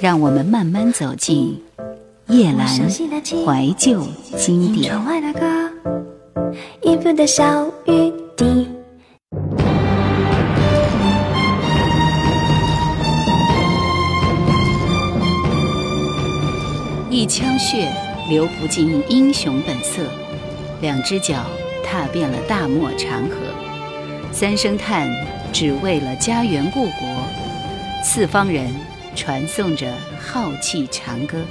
让我们慢慢走进叶阑怀旧经典。一腔血流不尽英雄本色，两只脚踏遍了大漠长河，三声叹只为了家园故国，四方人传颂着浩气长歌。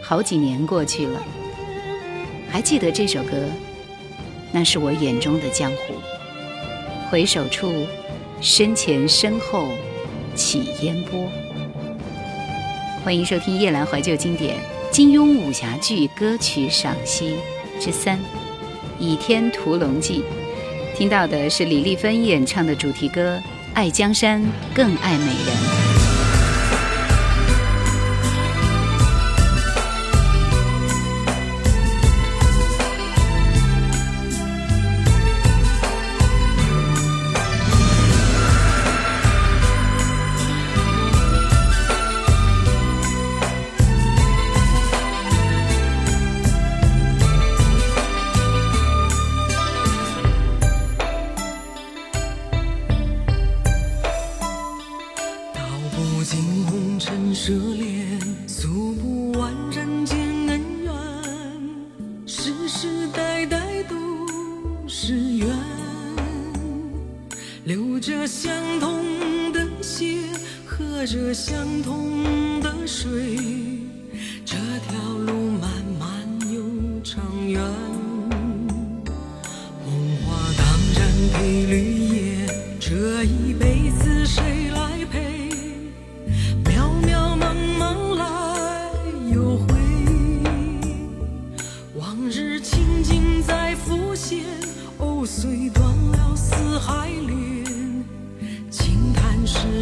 好几年过去了，还记得这首歌？那是我眼中的江湖。回首处，身前身后起烟波。欢迎收听夜阑怀旧经典金庸武侠剧歌曲赏析之三《倚天屠龙记》，听到的是李丽芬演唱的主题歌《爱江山更爱美人》。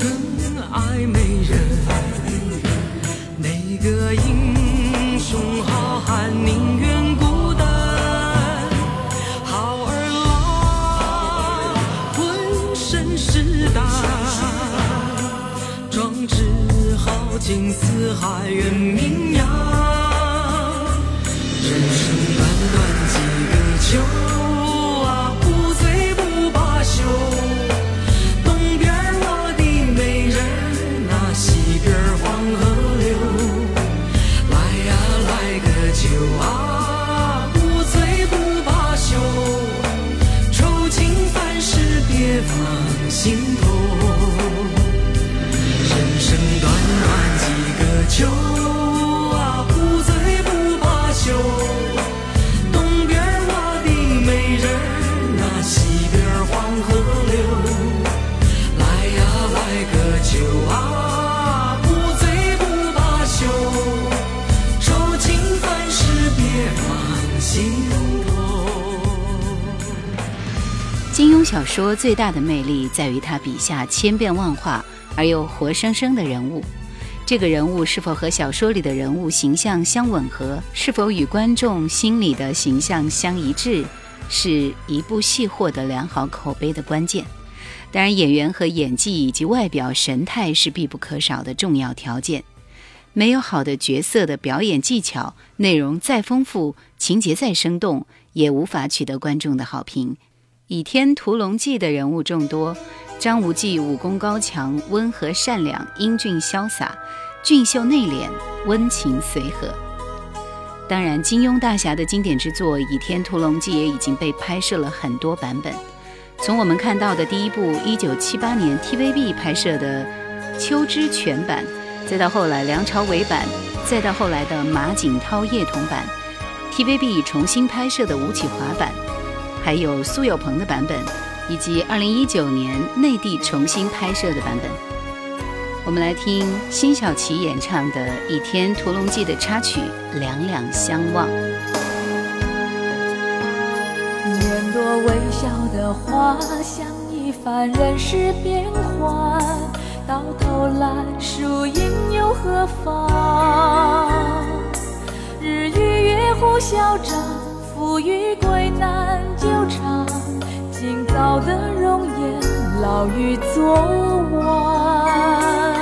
更爱美人哪个英雄好汉宁愿孤单。好儿郎浑身是胆壮志豪情四海远名扬人生短短几个秋。小说最大的魅力在于他笔下千变万化而又活生生的人物。这个人物是否和小说里的人物形象相吻合，是否与观众心里的形象相一致，是一部戏获得良好口碑的关键。当然，演员和演技以及外表神态是必不可少的重要条件。没有好的角色的表演技巧，内容再丰富，情节再生动，也无法取得观众的好评。《倚天屠龙记》的人物众多。张无忌武功高强，温和善良，英俊潇洒，俊秀内敛，温情随和。当然，金庸大侠的经典之作《倚天屠龙记》也已经被拍摄了很多版本。从我们看到的第一部1978年 TVB 拍摄的《秋之全版》，再到后来梁朝伟版，再到后来的马景涛叶童版，TVB 重新拍摄的吴启华版，还有苏有朋的版本。以及二零一九年内地重新拍摄的版本，我们来听辛晓琪演唱的《倚天屠龙记》的插曲《两两相望》。年多微笑的花，像一番人世变幻，到头来输赢又何妨？日与月互消长，不与贵难久长。今早的容颜，老于昨晚。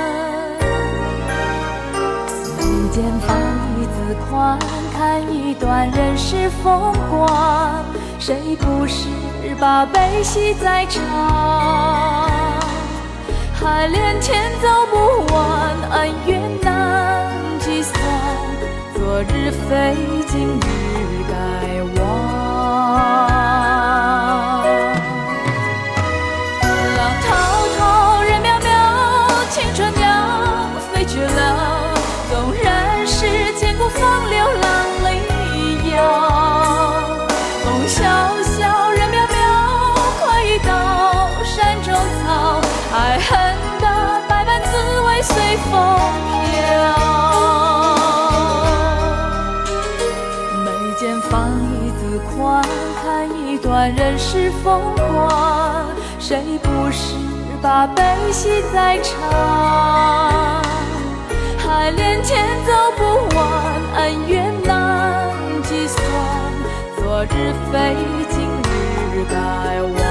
眉间放一字宽，看一段人世风光。谁不是把悲喜在尝？海连天走不完，恩怨难计算。昨日非，今日世风光，谁不是把悲喜在尝？海连天走不完，恩怨难计算。昨日非，今日该忘。《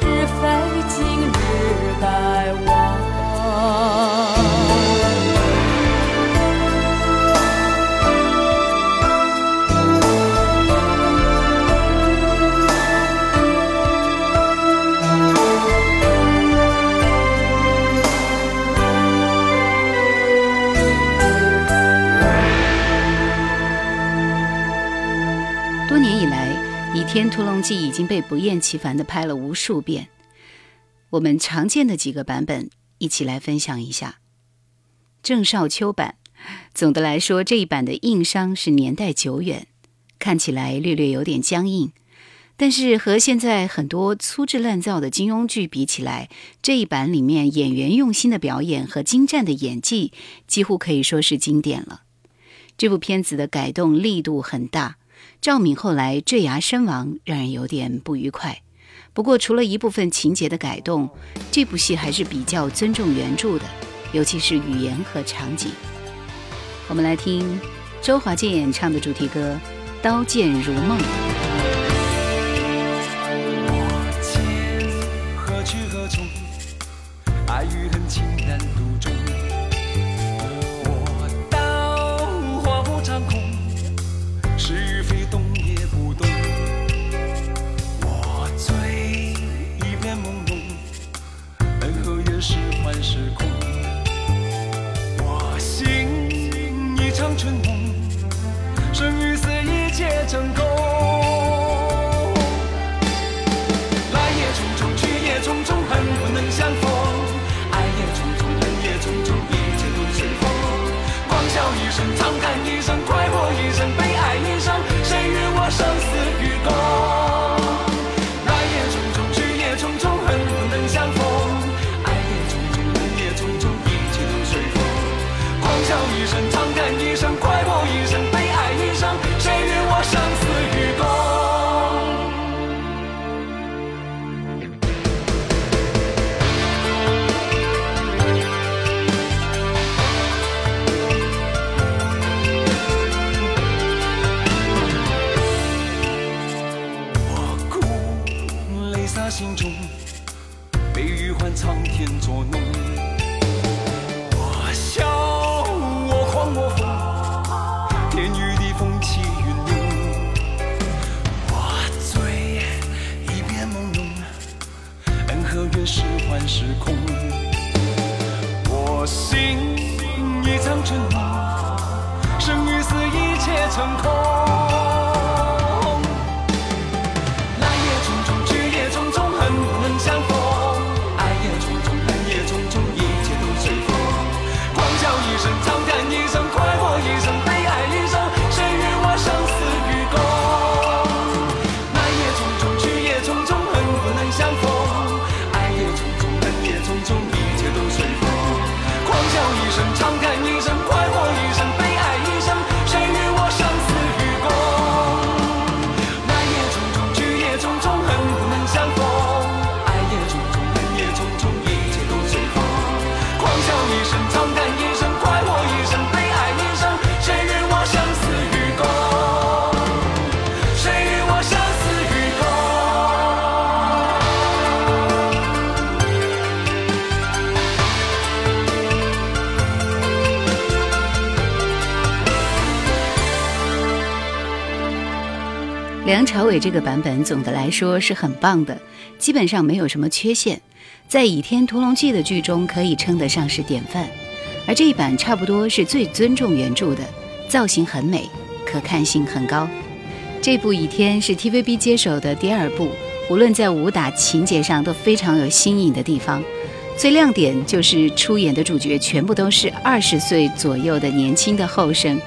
日飞，今日待我。天屠龙记》已经被不厌其烦的拍了无数遍，我们常见的几个版本一起来分享一下。郑少秋版，总的来说这一版的硬伤是年代久远，看起来略略有点僵硬，但是和现在很多粗制滥造的金庸剧比起来，这一版里面演员用心的表演和精湛的演技，几乎可以说是经典了。这部片子的改动力度很大。赵敏后来坠崖身亡，让人有点不愉快。不过，除了一部分情节的改动，这部戏还是比较尊重原著的，尤其是语言和场景。我们来听周华健演唱的主题歌《刀剑如梦》。心中悲与欢苍天捉弄我笑我狂我疯天与地风起云涌我醉一片朦胧恩和怨是幻是空我心一场春梦生与死一切成空。朝伟这个版本总的来说是很棒的，基本上没有什么缺陷，在《倚天屠龙记》的剧中可以称得上是典范。而这一版差不多是最尊重原著的，造型很美，可看性很高。这部《倚天》是 TVB 接手的第二部，无论在武打情节上都非常有新颖的地方。最亮点就是出演的主角全部都是二十岁左右的年轻的后生，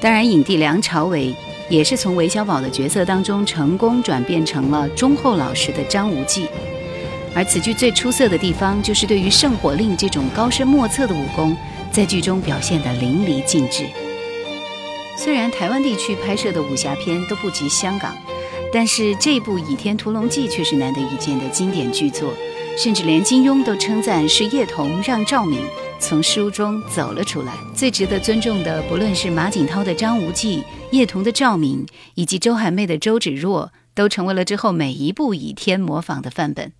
当然影帝梁朝伟。也是从韦小宝的角色当中成功转变成了忠厚老实的张无忌，而此剧最出色的地方就是对于圣火令这种高深莫测的武功，在剧中表现得淋漓尽致。虽然台湾地区拍摄的武侠片都不及香港，但是这部《倚天屠龙记》却是难得一见的经典巨作，甚至连金庸都称赞是叶童让赵敏。从书中走了出来。最值得尊重的，不论是马景涛的张无忌、叶童的赵敏，以及周海媚的周芷若，都成为了之后每一部倚天模仿的范本。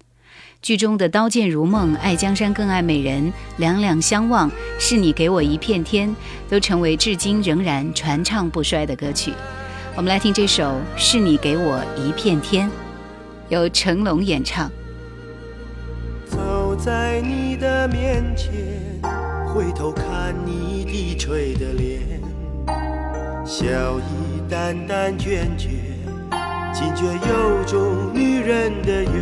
剧中的“刀剑如梦”、“爱江山更爱美人”、“两两相望”、“是你给我一片天”，都成为至今仍然传唱不衰的歌曲。我们来听这首《是你给我一片天》，由成龙演唱。在你的面前。回头看你低垂的脸，笑意淡淡倦倦，惊觉有种女人的缘。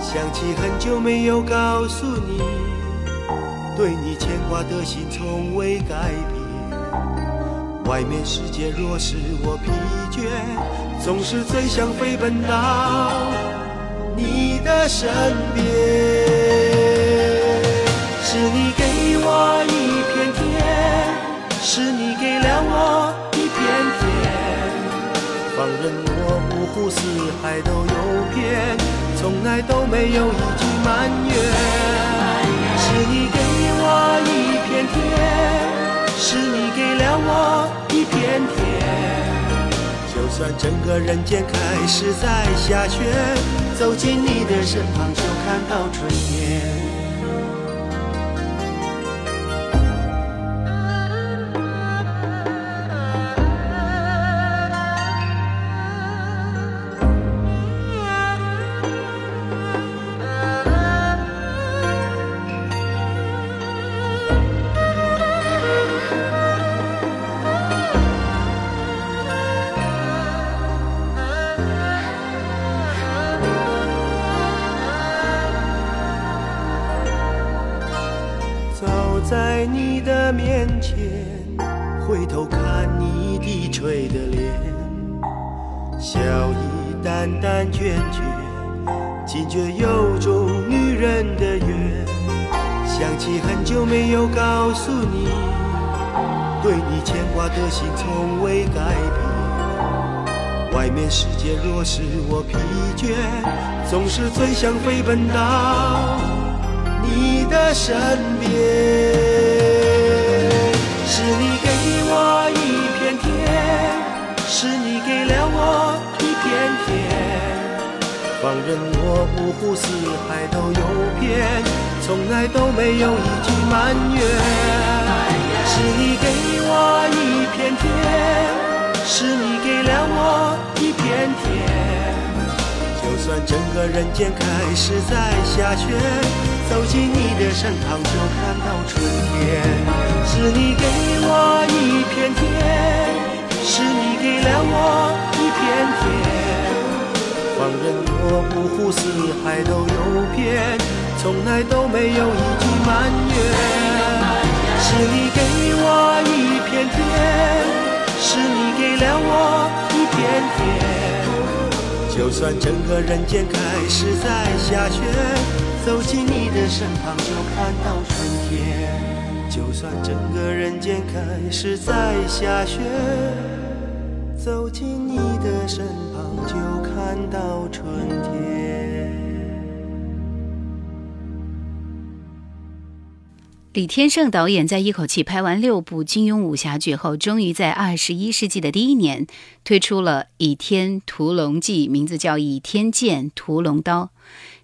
想起很久没有告诉你，对你牵挂的心从未改变。外面世界若使我疲倦，总是最想飞奔到你的身边。湖四海都游遍，从来都没有一句埋怨。是你给我一片天，是你给了我一片天。就算整个人间开始在下雪，走进你的身旁就看到春天。面前，回头看你低垂的脸，笑意淡淡倦倦，惊觉有种女人的缘。想起很久没有告诉你，对你牵挂的心从未改变。外面世界若使我疲倦，总是最想飞奔到。你的身边，是你给我一片天，是你给了我一片天。放任我五湖四海都游遍，从来都没有一句埋怨。是你给我一片天，是你给了我一片天。就算整个人间开始在下雪。走进你的身旁，就看到春天。是你给我一片天，是你给了我一片天。放任我五湖四海都游遍，从来都没有一句埋怨。是你给我一片天，是你给了我一片天。就算整个人间开始在下雪。走进你的身旁，就看到春天。就算整个人间开始在下雪，走进你的身旁，就看到春天。李天胜导演在一口气拍完六部金庸武侠剧后，终于在二十一世纪的第一年推出了《倚天屠龙记》，名字叫《倚天剑屠龙刀》。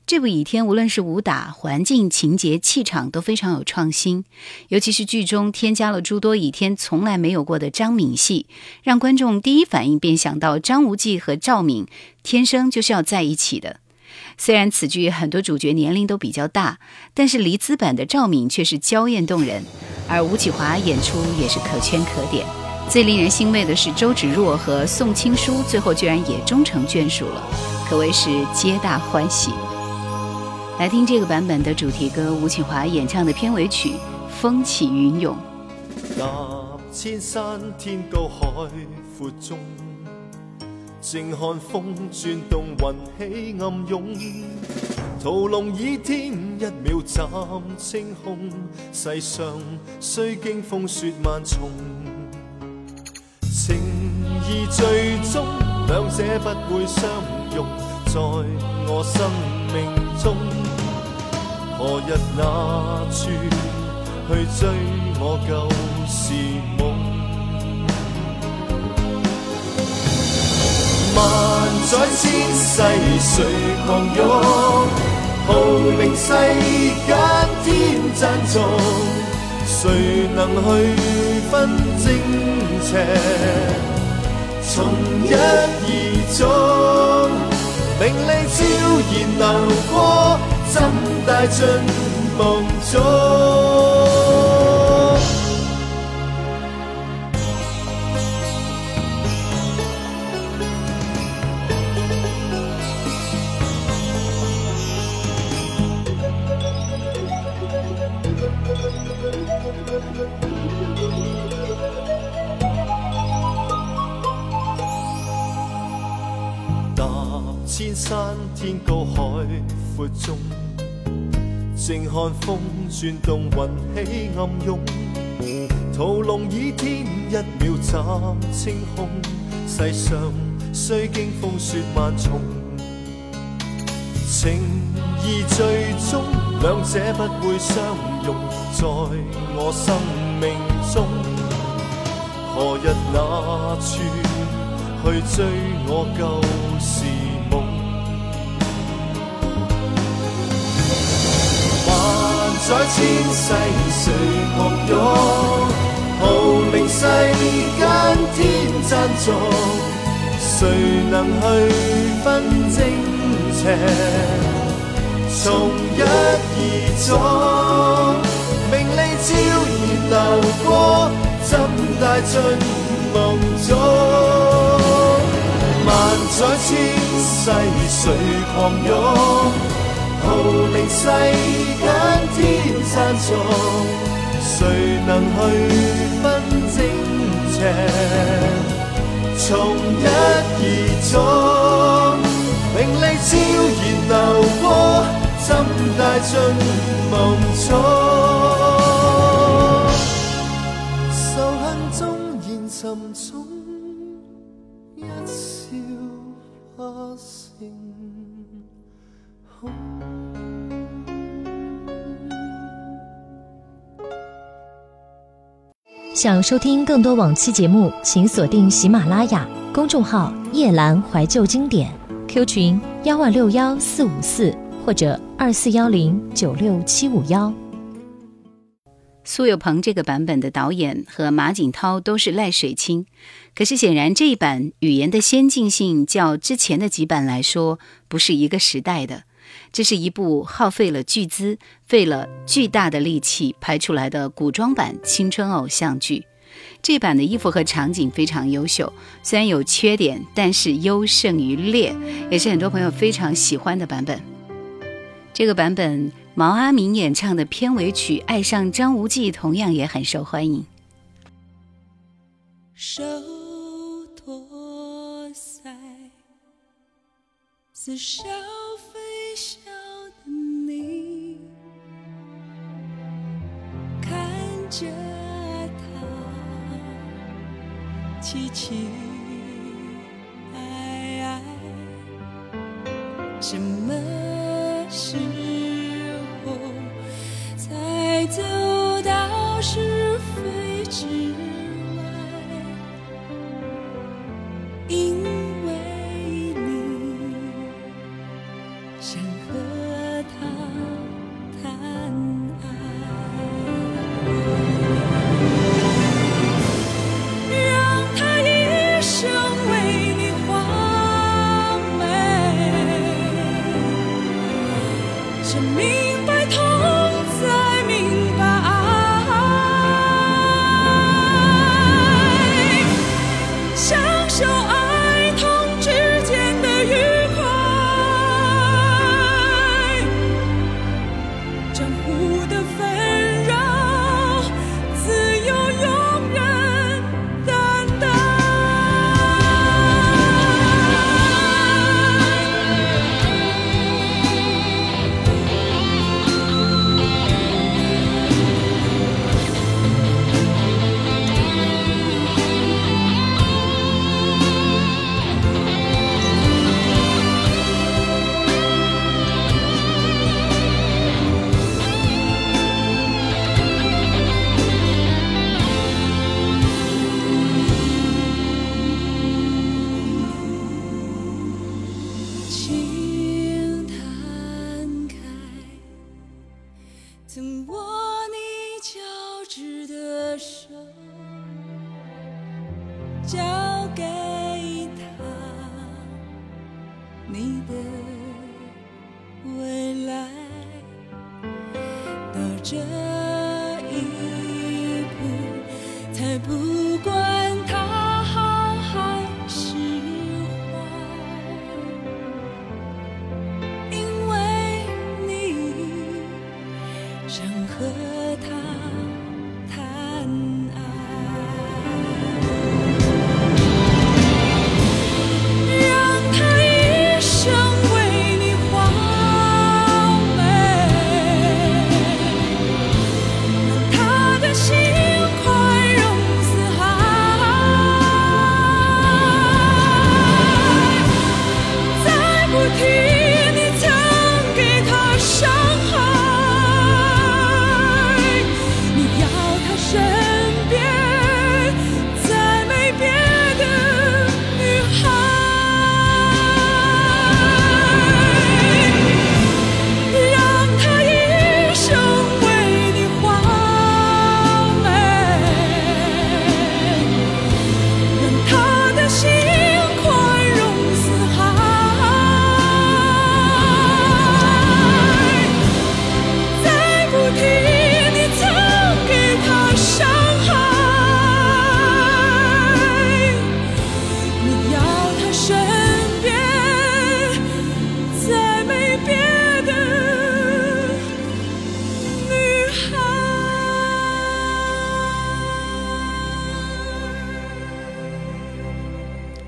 这部《倚天》无论是武打、环境、情节、气场都非常有创新，尤其是剧中添加了诸多倚天从来没有过的张敏戏，让观众第一反应便想到张无忌和赵敏天生就是要在一起的。虽然此剧很多主角年龄都比较大，但是黎姿版的赵敏却是娇艳动人，而吴启华演出也是可圈可点。最令人欣慰的是，周芷若和宋青书最后居然也终成眷属了，可谓是皆大欢喜。来听这个版本的主题歌，吴启华演唱的片尾曲《风起云涌》。踏千山天高海阔中，静看风转动云起暗涌。屠龙倚天，一秒斩青空。世上虽经风雪万重，情义最终两者不会相容，在我生命中。何日那处去追我旧时梦？万载千世谁狂涌？豪名世间天赞颂，谁能去分正邪？从一而终，名利悄然流过。怎带进梦中，山天高海阔中。静看风转动，云起暗涌。屠龙倚天，一秒斩青空。世上虽经风雪万重，情义最终两者不会相容，在我生命中，何日那处去追我旧时万载千世谁狂涌？号令世间天赞颂。谁能去分正邪？从一而终，名利悄然流过，怎带进梦中？万载千世谁狂涌？号令世间天赞颂，谁能去分正邪？从一而终，名利悄然流过，怎带进梦中？仇恨纵然沉重，一笑化成想收听更多往期节目，请锁定喜马拉雅公众号“夜阑怀旧经典 ”，Q 群幺二六幺四五四或者二四幺零九六七五幺。苏有朋这个版本的导演和马景涛都是赖水清，可是显然这一版语言的先进性较之前的几版来说不是一个时代的。这是一部耗费了巨资、费了巨大的力气拍出来的古装版青春偶像剧。这版的衣服和场景非常优秀，虽然有缺点，但是优胜于劣，也是很多朋友非常喜欢的版本。这个版本毛阿敏演唱的片尾曲《爱上张无忌》同样也很受欢迎。手托腮，似笑着他，凄凄。想和他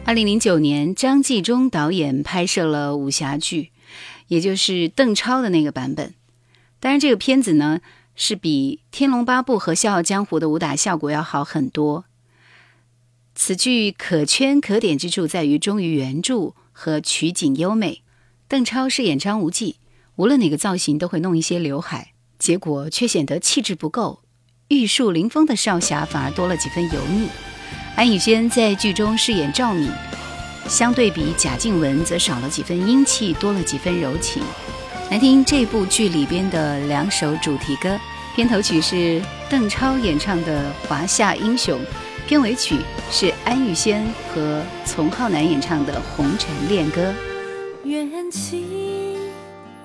二零零九年，张纪中导演拍摄了武侠剧，也就是邓超的那个版本。当然，这个片子呢是比《天龙八部》和《笑傲江湖》的武打效果要好很多。此剧可圈可点之处在于忠于原著和取景优美。邓超饰演张无忌，无论哪个造型都会弄一些刘海，结果却显得气质不够，玉树临风的少侠反而多了几分油腻。安以轩在剧中饰演赵敏，相对比贾静雯则少了几分英气，多了几分柔情。来听这部剧里边的两首主题歌，片头曲是邓超演唱的《华夏英雄》，片尾曲是安以轩和丛浩南演唱的《红尘恋歌》。缘起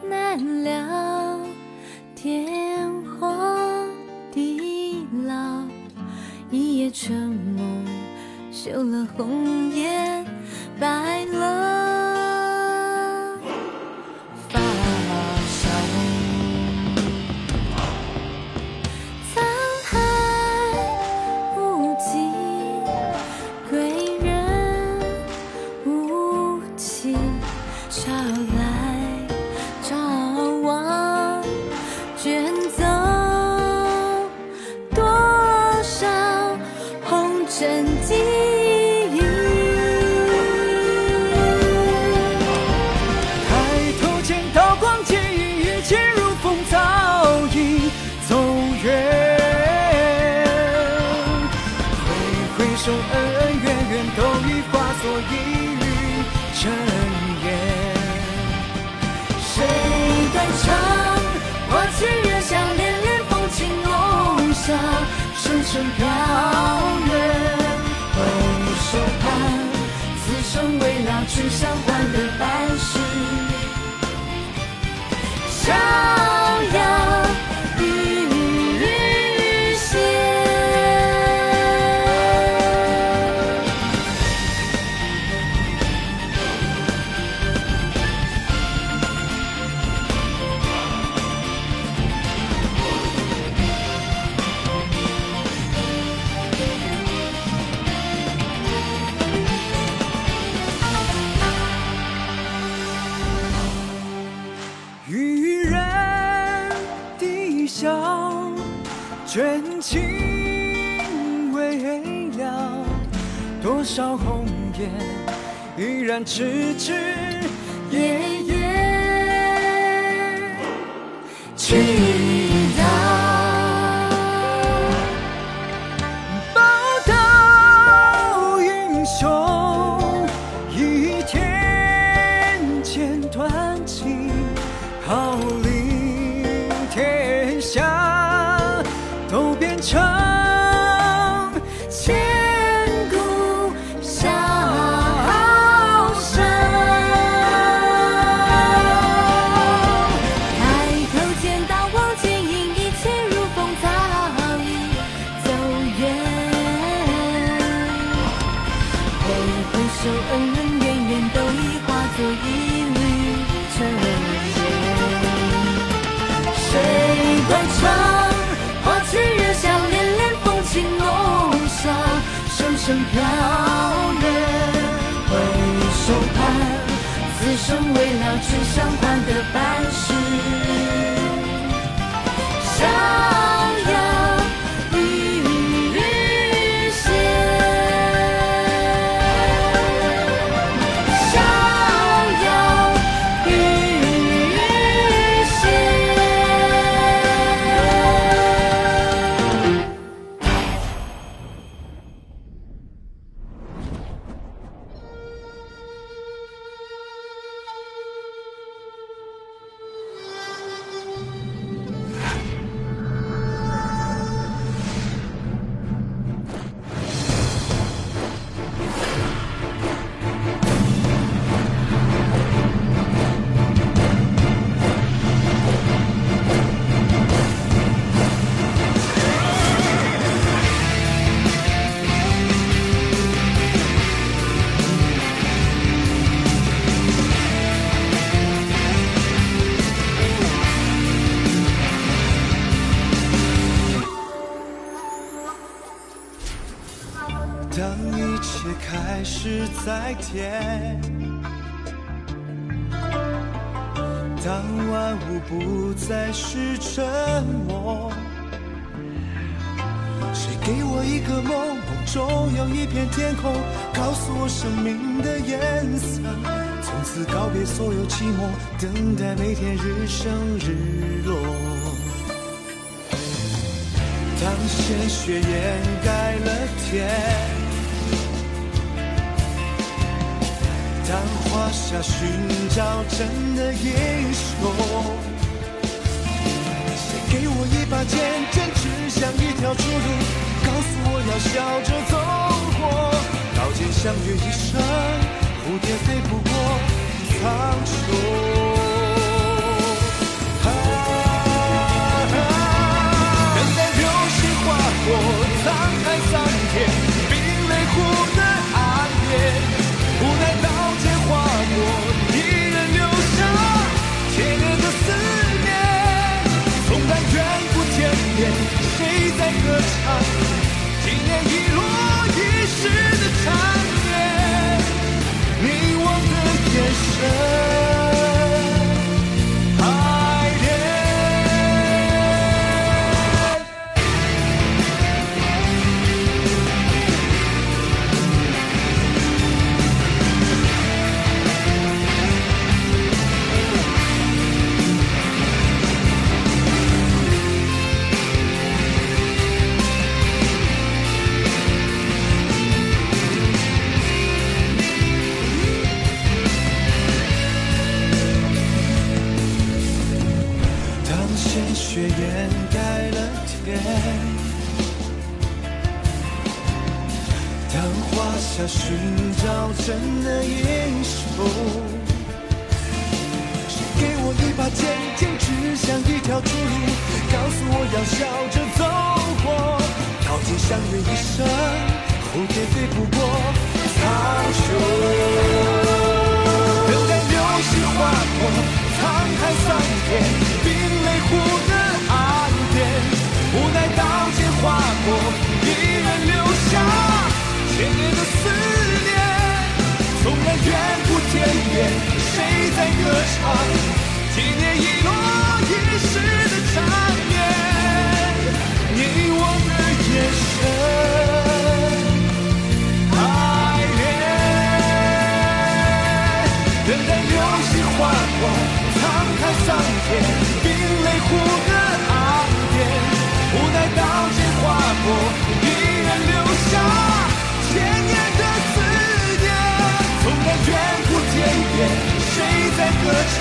难了，天荒地老，一夜春梦。绣了红颜白了声飘远。回首看，此生为了去相欢的白然痴痴夜给我一个梦，梦中有一片天空，告诉我生命的颜色。从此告别所有寂寞，等待每天日升日落。当鲜血掩盖了天。当华夏寻找真的英雄，给我一把剑，剑指向一条出路，告诉我要笑着走过。刀剑相约一生，蝴蝶飞不过苍穹。等待流星划过苍冰雷湖的岸边，无奈刀剑划过，依然留下。千年的思念，纵然远不见面，谁在歌唱冰泪湖的岸边，无奈刀剑划过，一人留下。千年的思念，纵然远古天边，谁在歌唱？